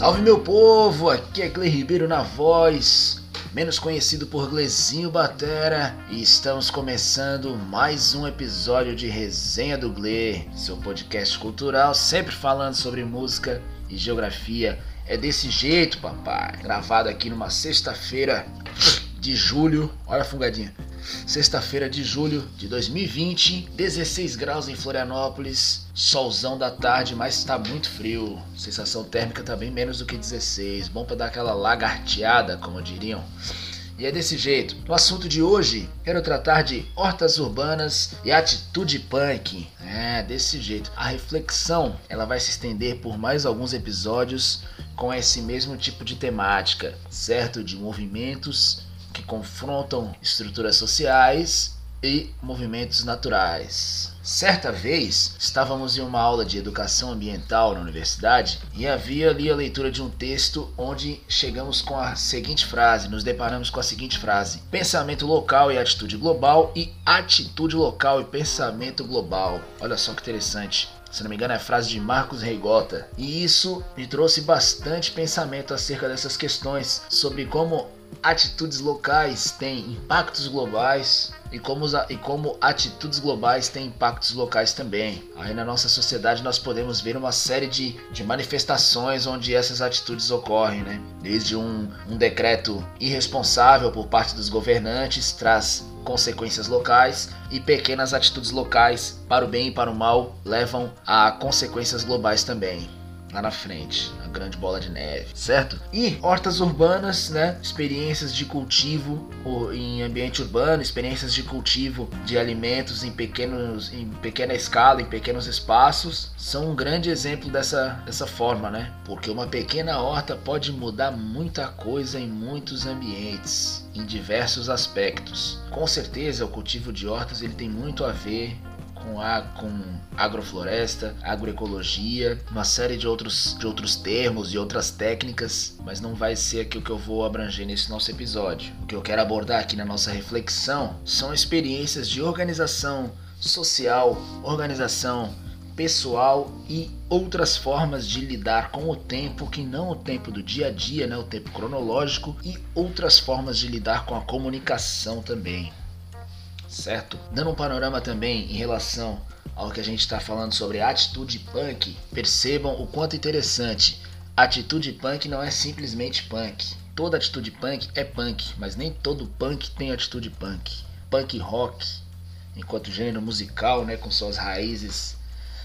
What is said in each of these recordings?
Salve meu povo, aqui é Gle Ribeiro na voz, menos conhecido por Glezinho Batera, e estamos começando mais um episódio de Resenha do Gle, seu podcast cultural, sempre falando sobre música e geografia. É desse jeito, papai. Gravado aqui numa sexta-feira de julho. Olha a fungadinha. Sexta-feira de julho de 2020, 16 graus em Florianópolis, solzão da tarde, mas tá muito frio. Sensação térmica tá bem menos do que 16. Bom para dar aquela lagarteada, como diriam. E é desse jeito. No assunto de hoje, quero tratar de hortas urbanas e atitude punk. É, desse jeito. A reflexão, ela vai se estender por mais alguns episódios com esse mesmo tipo de temática, certo? De movimentos que confrontam estruturas sociais e movimentos naturais. Certa vez, estávamos em uma aula de educação ambiental na universidade e havia ali a leitura de um texto onde chegamos com a seguinte frase, nos deparamos com a seguinte frase: pensamento local e atitude global e atitude local e pensamento global. Olha só que interessante. Se não me engano, é a frase de Marcos Reigota. E isso me trouxe bastante pensamento acerca dessas questões sobre como atitudes locais têm impactos globais e como, e como atitudes globais têm impactos locais também. Aí na nossa sociedade nós podemos ver uma série de, de manifestações onde essas atitudes ocorrem, né? Desde um, um decreto irresponsável por parte dos governantes traz consequências locais e pequenas atitudes locais para o bem e para o mal levam a consequências globais também lá na frente, grande bola de neve, certo? E hortas urbanas, né? Experiências de cultivo em ambiente urbano, experiências de cultivo de alimentos em pequenos, em pequena escala, em pequenos espaços, são um grande exemplo dessa, dessa forma, né? Porque uma pequena horta pode mudar muita coisa em muitos ambientes, em diversos aspectos. Com certeza, o cultivo de hortas ele tem muito a ver com, a, com agrofloresta, agroecologia, uma série de outros, de outros termos e outras técnicas, mas não vai ser aqui o que eu vou abranger nesse nosso episódio. O que eu quero abordar aqui na nossa reflexão são experiências de organização social, organização pessoal e outras formas de lidar com o tempo que não o tempo do dia a dia, né, o tempo cronológico e outras formas de lidar com a comunicação também certo? Dando um panorama também em relação ao que a gente está falando sobre atitude punk, percebam o quanto interessante. Atitude punk não é simplesmente punk. Toda atitude punk é punk, mas nem todo punk tem atitude punk. Punk rock, enquanto gênero musical, né, com suas raízes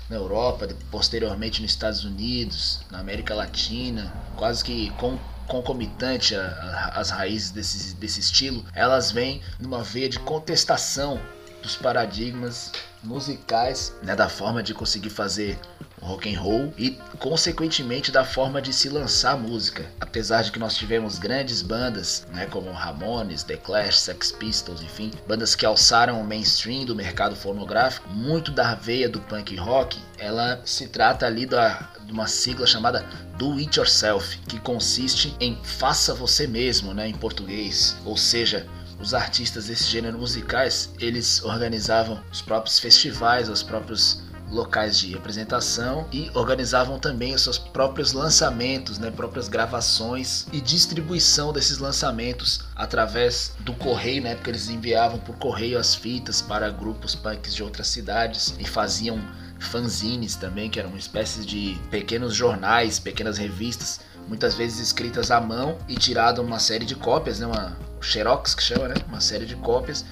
na Europa, posteriormente nos Estados Unidos, na América Latina, quase que com concomitante às raízes desse, desse estilo, elas vêm numa veia de contestação dos paradigmas musicais, né, da forma de conseguir fazer rock and roll e consequentemente da forma de se lançar música. Apesar de que nós tivemos grandes bandas, né, como Ramones, The Clash, Sex Pistols, enfim, bandas que alçaram o mainstream do mercado fonográfico, muito da veia do punk rock, ela se trata ali da, de uma sigla chamada Do It Yourself, que consiste em faça você mesmo, né, em português, ou seja, os artistas desse gênero musicais, eles organizavam os próprios festivais, os próprios locais de apresentação e organizavam também os seus próprios lançamentos, né, próprias gravações e distribuição desses lançamentos através do correio, né, época eles enviavam por correio as fitas para grupos punks de outras cidades e faziam fanzines também, que eram uma espécie de pequenos jornais, pequenas revistas, muitas vezes escritas à mão e tirado uma série de cópias, né, uma xerox que chama, né, uma série de cópias.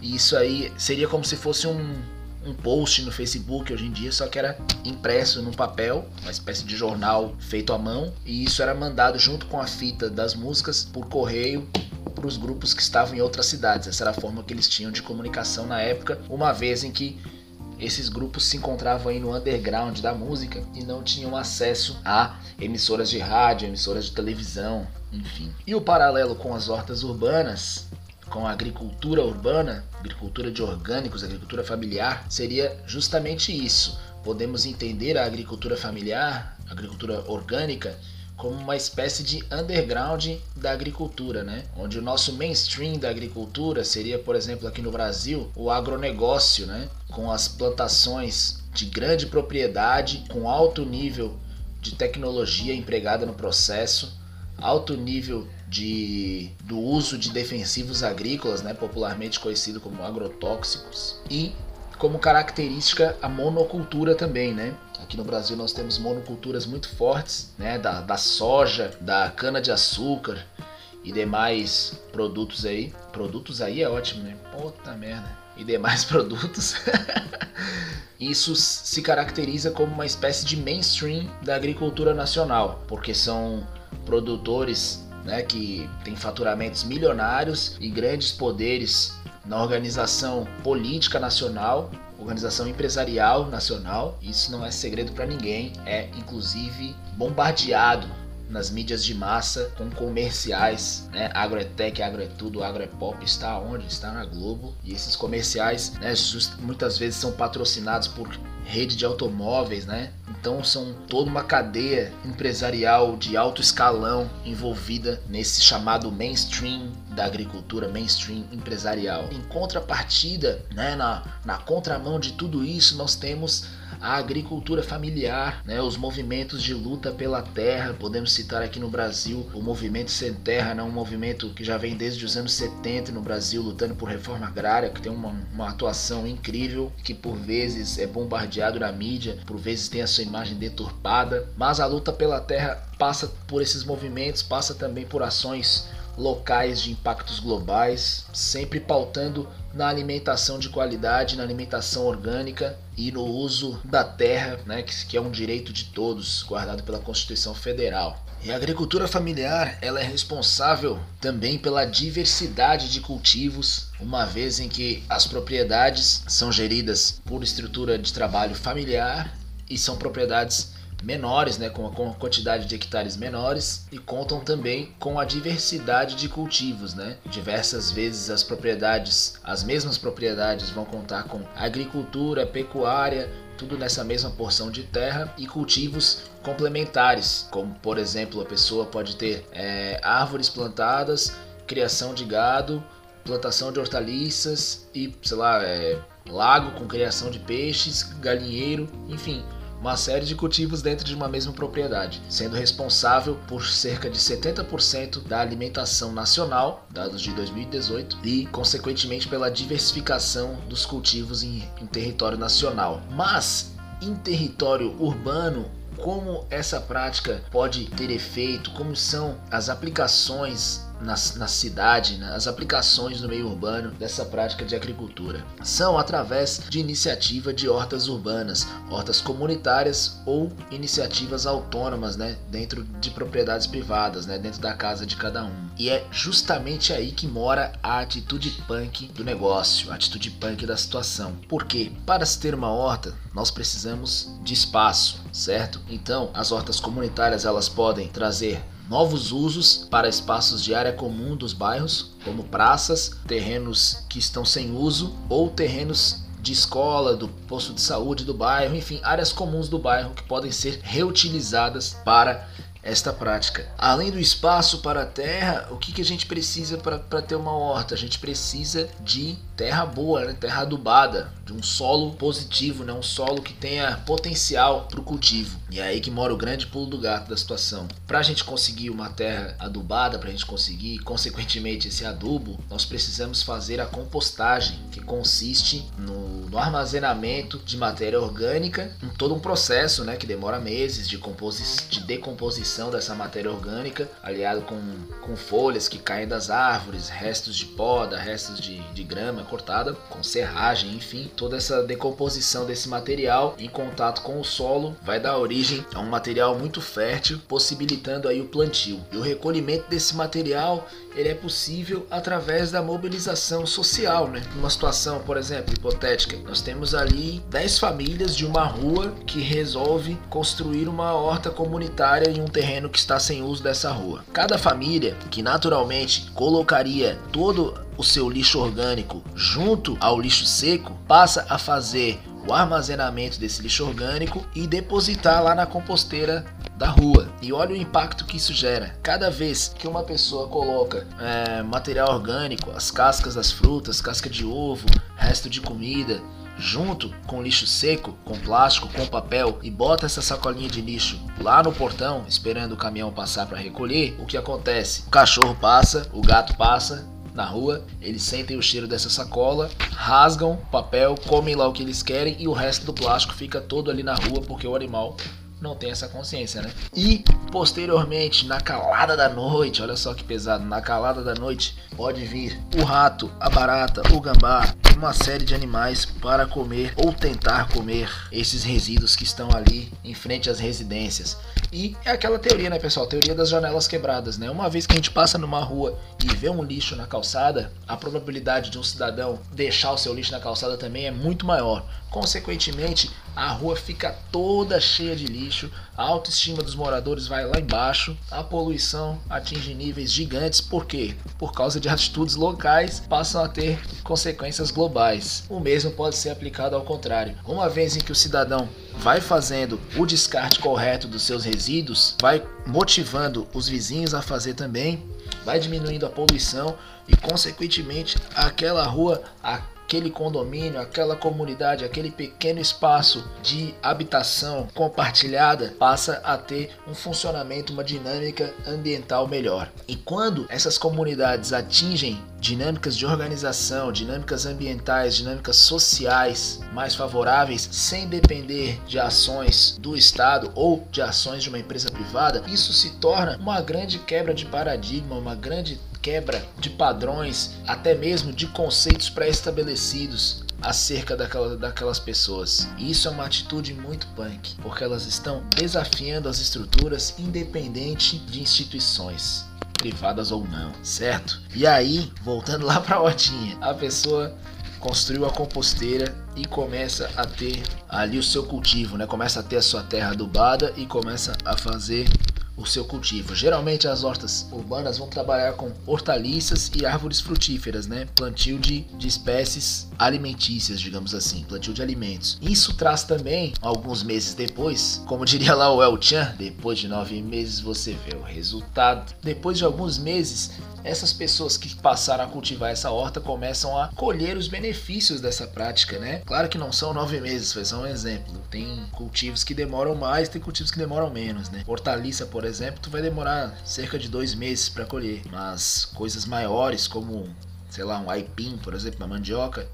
E isso aí seria como se fosse um um post no Facebook hoje em dia, só que era impresso num papel, uma espécie de jornal feito à mão, e isso era mandado junto com a fita das músicas por correio para os grupos que estavam em outras cidades. Essa era a forma que eles tinham de comunicação na época, uma vez em que esses grupos se encontravam aí no underground da música e não tinham acesso a emissoras de rádio, emissoras de televisão, enfim. E o paralelo com as hortas urbanas com a agricultura urbana, agricultura de orgânicos, agricultura familiar, seria justamente isso. Podemos entender a agricultura familiar, agricultura orgânica, como uma espécie de underground da agricultura, né? Onde o nosso mainstream da agricultura seria, por exemplo, aqui no Brasil, o agronegócio, né? Com as plantações de grande propriedade, com alto nível de tecnologia empregada no processo, alto nível de, do uso de defensivos agrícolas, né, popularmente conhecido como agrotóxicos, e como característica a monocultura também, né? Aqui no Brasil nós temos monoculturas muito fortes, né, da, da soja, da cana de açúcar e demais produtos aí. Produtos aí é ótimo, né? Puta merda. E demais produtos. Isso se caracteriza como uma espécie de mainstream da agricultura nacional, porque são produtores né, que têm faturamentos milionários e grandes poderes na organização política nacional, organização empresarial nacional. Isso não é segredo para ninguém, é inclusive bombardeado nas mídias de massa com comerciais, né? Agroetec, Agroetudo, Agroepop está onde? Está na Globo. E esses comerciais, né, just, muitas vezes são patrocinados por rede de automóveis, né? Então são toda uma cadeia empresarial de alto escalão envolvida nesse chamado mainstream da agricultura, mainstream empresarial. Em contrapartida, né, na, na contramão de tudo isso, nós temos a agricultura familiar, né, os movimentos de luta pela terra. Podemos citar aqui no Brasil o movimento Sem Terra, né, um movimento que já vem desde os anos 70 no Brasil, lutando por reforma agrária, que tem uma, uma atuação incrível, que por vezes é bombardeado na mídia, por vezes tem a sua imagem deturpada. Mas a luta pela terra passa por esses movimentos, passa também por ações locais de impactos globais, sempre pautando na alimentação de qualidade, na alimentação orgânica e no uso da terra, né, que é um direito de todos, guardado pela Constituição Federal. E a agricultura familiar ela é responsável também pela diversidade de cultivos, uma vez em que as propriedades são geridas por estrutura de trabalho familiar e são propriedades menores, né, com a quantidade de hectares menores e contam também com a diversidade de cultivos, né? Diversas vezes as propriedades, as mesmas propriedades vão contar com agricultura, pecuária, tudo nessa mesma porção de terra e cultivos complementares, como por exemplo a pessoa pode ter é, árvores plantadas, criação de gado, plantação de hortaliças e sei lá é, lago com criação de peixes, galinheiro, enfim, uma série de cultivos dentro de uma mesma propriedade, sendo responsável por cerca de 70% da alimentação nacional, dados de 2018, e consequentemente pela diversificação dos cultivos em, em território nacional. Mas em território urbano, como essa prática pode ter efeito, como são as aplicações na, na cidade, né, as aplicações no meio urbano dessa prática de agricultura. São através de iniciativa de hortas urbanas, hortas comunitárias ou iniciativas autônomas, né, dentro de propriedades privadas, né, dentro da casa de cada um. E é justamente aí que mora a atitude punk do negócio, a atitude punk da situação. Porque para se ter uma horta, nós precisamos de espaço, certo? Então, as hortas comunitárias elas podem trazer novos usos para espaços de área comum dos bairros, como praças, terrenos que estão sem uso ou terrenos de escola, do posto de saúde do bairro, enfim, áreas comuns do bairro que podem ser reutilizadas para esta prática. Além do espaço para a terra, o que, que a gente precisa para ter uma horta? A gente precisa de terra boa, né? terra adubada, de um solo positivo, né? um solo que tenha potencial para o cultivo. E é aí que mora o grande pulo do gato da situação. Para a gente conseguir uma terra adubada, para a gente conseguir, consequentemente, esse adubo, nós precisamos fazer a compostagem, que consiste no, no armazenamento de matéria orgânica, em todo um processo né? que demora meses de, de decomposição dessa matéria orgânica, aliado com, com folhas que caem das árvores, restos de poda, restos de, de grama cortada, com serragem, enfim, toda essa decomposição desse material em contato com o solo vai dar origem a um material muito fértil, possibilitando aí o plantio. E o recolhimento desse material ele é possível através da mobilização social, né? Numa situação, por exemplo, hipotética, nós temos ali 10 famílias de uma rua que resolve construir uma horta comunitária em um terreno que está sem uso dessa rua. Cada família que naturalmente colocaria todo o seu lixo orgânico junto ao lixo seco passa a fazer o armazenamento desse lixo orgânico e depositar lá na composteira da rua. E olha o impacto que isso gera. Cada vez que uma pessoa coloca é, material orgânico, as cascas das frutas, casca de ovo, resto de comida, junto com lixo seco, com plástico, com papel e bota essa sacolinha de lixo lá no portão, esperando o caminhão passar para recolher, o que acontece? O cachorro passa, o gato passa, na rua, eles sentem o cheiro dessa sacola, rasgam o papel, comem lá o que eles querem e o resto do plástico fica todo ali na rua porque o animal não tem essa consciência, né? E posteriormente, na calada da noite, olha só que pesado, na calada da noite pode vir o rato, a barata, o gambá, uma série de animais para comer ou tentar comer esses resíduos que estão ali em frente às residências. E é aquela teoria, né, pessoal? Teoria das janelas quebradas, né? Uma vez que a gente passa numa rua e vê um lixo na calçada, a probabilidade de um cidadão deixar o seu lixo na calçada também é muito maior. Consequentemente, a rua fica toda cheia de lixo, a autoestima dos moradores vai lá embaixo, a poluição atinge níveis gigantes, por quê? Por causa de atitudes locais passam a ter consequências globais. O mesmo pode ser aplicado ao contrário. Uma vez em que o cidadão vai fazendo o descarte correto dos seus resíduos, vai motivando os vizinhos a fazer também, vai diminuindo a poluição e, consequentemente, aquela rua, aquele condomínio, aquela comunidade, aquele pequeno espaço de habitação compartilhada passa a ter um funcionamento, uma dinâmica ambiental melhor. E quando essas comunidades atingem dinâmicas de organização, dinâmicas ambientais, dinâmicas sociais mais favoráveis, sem depender de ações do Estado ou de ações de uma empresa privada, isso se torna uma grande quebra de paradigma, uma grande quebra de padrões, até mesmo de conceitos pré-estabelecidos acerca daquela, daquelas pessoas. E isso é uma atitude muito punk, porque elas estão desafiando as estruturas independente de instituições privadas ou não, certo? E aí, voltando lá para a hortinha, a pessoa construiu a composteira e começa a ter ali o seu cultivo, né? Começa a ter a sua terra adubada e começa a fazer o seu cultivo. Geralmente as hortas urbanas vão trabalhar com hortaliças e árvores frutíferas, né? Plantio de, de espécies alimentícias, digamos assim, plantio de alimentos. Isso traz também, alguns meses depois, como diria lá o El Chan, depois de nove meses você vê o resultado. Depois de alguns meses, essas pessoas que passaram a cultivar essa horta começam a colher os benefícios dessa prática, né? Claro que não são nove meses, foi só um exemplo. Tem cultivos que demoram mais, tem cultivos que demoram menos, né? Hortaliça, por exemplo, tu vai demorar cerca de dois meses para colher, mas coisas maiores como, sei lá, um aipim, por exemplo, uma mandioca,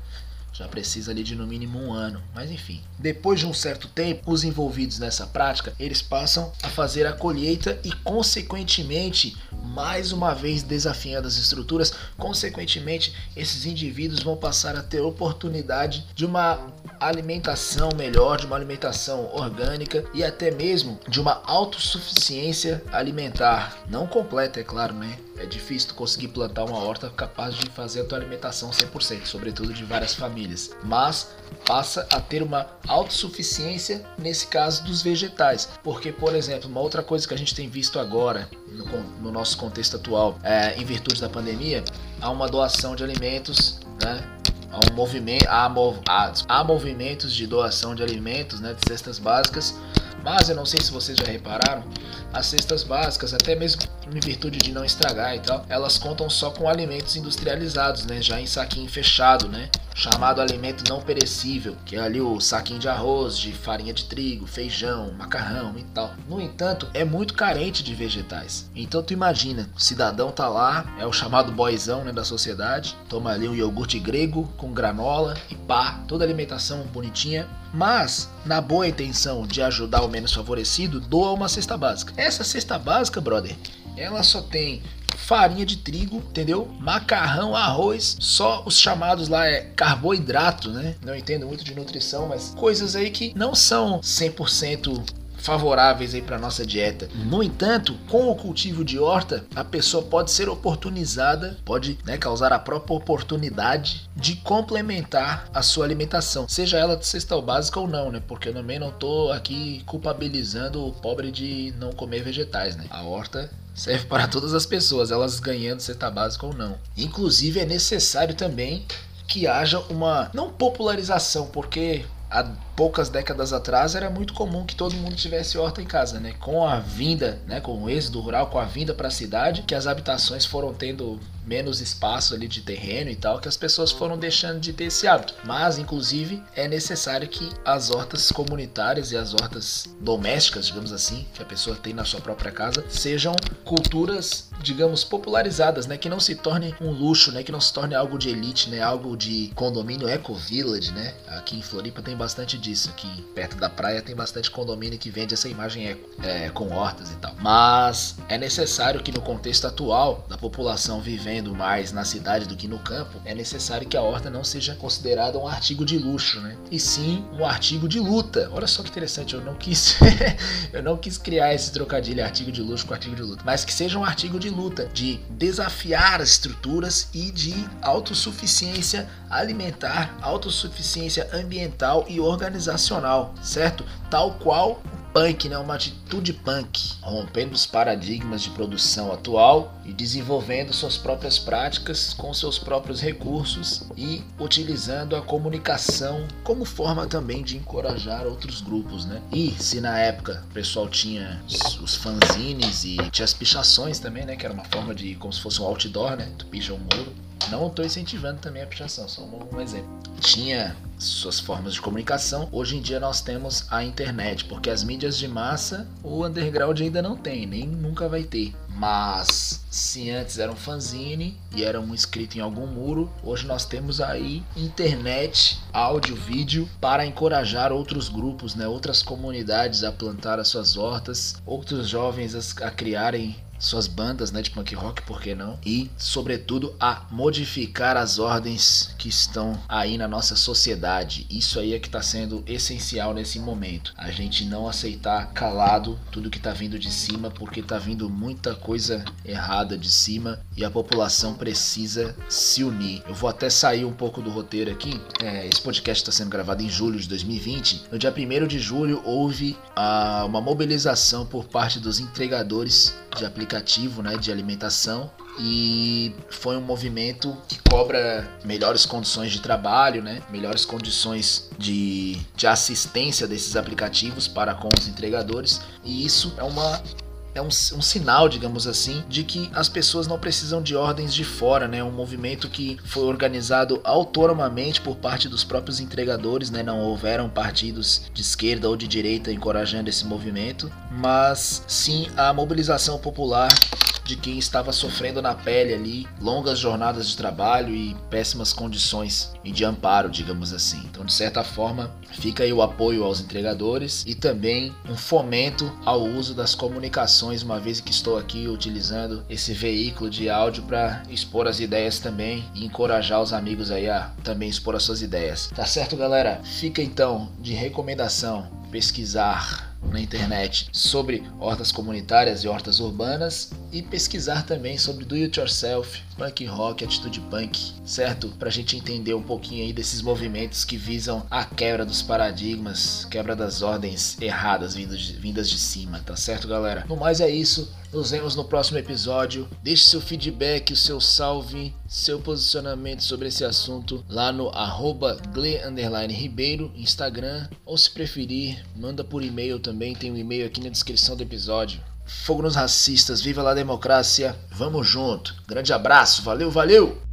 já precisa ali de no mínimo um ano. Mas enfim, depois de um certo tempo, os envolvidos nessa prática, eles passam a fazer a colheita e consequentemente, mais uma vez desafiando as estruturas, consequentemente, esses indivíduos vão passar a ter oportunidade de uma alimentação melhor, de uma alimentação orgânica e até mesmo de uma autossuficiência alimentar, não completa, é claro, né? É difícil conseguir plantar uma horta capaz de fazer a tua alimentação 100%, sobretudo de várias famílias. Mas passa a ter uma autossuficiência nesse caso dos vegetais. Porque, por exemplo, uma outra coisa que a gente tem visto agora, no, no nosso contexto atual, é, em virtude da pandemia, há uma doação de alimentos, né? Há um movimento, há, há, há movimentos de doação de alimentos, né, de cestas básicas, mas eu não sei se vocês já repararam, as cestas básicas, até mesmo em virtude de não estragar e tal, elas contam só com alimentos industrializados, né? Já em saquinho fechado, né? Chamado alimento não perecível, que é ali o saquinho de arroz, de farinha de trigo, feijão, macarrão e tal. No entanto, é muito carente de vegetais. Então tu imagina, o cidadão tá lá, é o chamado boizão né, da sociedade, toma ali um iogurte grego com granola e pá, toda alimentação bonitinha, mas na boa intenção de ajudar o menos favorecido, doa uma cesta básica. Essa cesta básica, brother, ela só tem farinha de trigo, entendeu? Macarrão, arroz, só os chamados lá é carboidrato, né? Não entendo muito de nutrição, mas coisas aí que não são 100% favoráveis aí para nossa dieta. No entanto, com o cultivo de horta, a pessoa pode ser oportunizada, pode né, causar a própria oportunidade de complementar a sua alimentação, seja ela de cesta básica ou não, né? Porque eu também não tô aqui culpabilizando o pobre de não comer vegetais, né? A horta serve para todas as pessoas, elas ganhando cesta básica ou não. Inclusive é necessário também que haja uma não popularização, porque a poucas décadas atrás era muito comum que todo mundo tivesse horta em casa, né? Com a vinda, né, com o êxodo rural, com a vinda para a cidade, que as habitações foram tendo menos espaço ali de terreno e tal, que as pessoas foram deixando de ter esse hábito. Mas, inclusive, é necessário que as hortas comunitárias e as hortas domésticas, digamos assim, que a pessoa tem na sua própria casa, sejam culturas, digamos, popularizadas, né? Que não se torne um luxo, né? Que não se torne algo de elite, né? Algo de condomínio eco-village, né? Aqui em Floripa tem bastante disso. Aqui perto da praia tem bastante condomínio que vende essa imagem eco, é, com hortas e tal. Mas é necessário que no contexto atual da população vivendo vivendo mais na cidade do que no campo, é necessário que a horta não seja considerada um artigo de luxo, né? E sim um artigo de luta. Olha só que interessante, eu não quis eu não quis criar esse trocadilho artigo de luxo com artigo de luta, mas que seja um artigo de luta, de desafiar as estruturas e de autossuficiência alimentar, autossuficiência ambiental e organizacional, certo? Tal qual punk, né, uma atitude punk, rompendo os paradigmas de produção atual e desenvolvendo suas próprias práticas com seus próprios recursos e utilizando a comunicação como forma também de encorajar outros grupos, né? E se na época o pessoal tinha os fanzines e tinha as pichações também, né, que era uma forma de como se fosse um outdoor, né? Tu picha um muro não estou incentivando também a pichação, só um exemplo. Tinha suas formas de comunicação. Hoje em dia nós temos a internet, porque as mídias de massa o underground ainda não tem, nem nunca vai ter. Mas se antes era um fanzine e era um inscrito em algum muro, hoje nós temos aí internet, áudio, vídeo para encorajar outros grupos, né, outras comunidades a plantar as suas hortas, outros jovens a criarem suas bandas né, de punk rock, por que não? E, sobretudo, a modificar as ordens que estão aí na nossa sociedade. Isso aí é que está sendo essencial nesse momento. A gente não aceitar calado tudo que está vindo de cima, porque está vindo muita coisa errada de cima e a população precisa se unir. Eu vou até sair um pouco do roteiro aqui. É, esse podcast está sendo gravado em julho de 2020. No dia 1 de julho houve ah, uma mobilização por parte dos entregadores de aplicativo né, de alimentação e foi um movimento que cobra melhores condições de trabalho, né? melhores condições de, de assistência desses aplicativos para com os entregadores e isso é uma é um, um, sinal, digamos assim, de que as pessoas não precisam de ordens de fora, né? Um movimento que foi organizado autonomamente por parte dos próprios entregadores, né? Não houveram partidos de esquerda ou de direita encorajando esse movimento, mas sim a mobilização popular de quem estava sofrendo na pele ali longas jornadas de trabalho e péssimas condições e de amparo, digamos assim. Então, de certa forma, fica aí o apoio aos entregadores e também um fomento ao uso das comunicações, uma vez que estou aqui utilizando esse veículo de áudio para expor as ideias também e encorajar os amigos aí a também expor as suas ideias. Tá certo, galera? Fica então de recomendação pesquisar na internet sobre hortas comunitárias e hortas urbanas e pesquisar também sobre do it yourself, punk rock, atitude punk, certo? Pra gente entender um pouquinho aí desses movimentos que visam a quebra dos paradigmas, quebra das ordens erradas vindas de, vindas de cima, tá certo, galera? No mais é isso. Nos vemos no próximo episódio. Deixe seu feedback, o seu salve, seu posicionamento sobre esse assunto lá no arroba Ribeiro, Instagram, ou se preferir, manda por e-mail também, tem um e-mail aqui na descrição do episódio. Fogo nos racistas, viva a democracia, vamos junto. Grande abraço, valeu, valeu!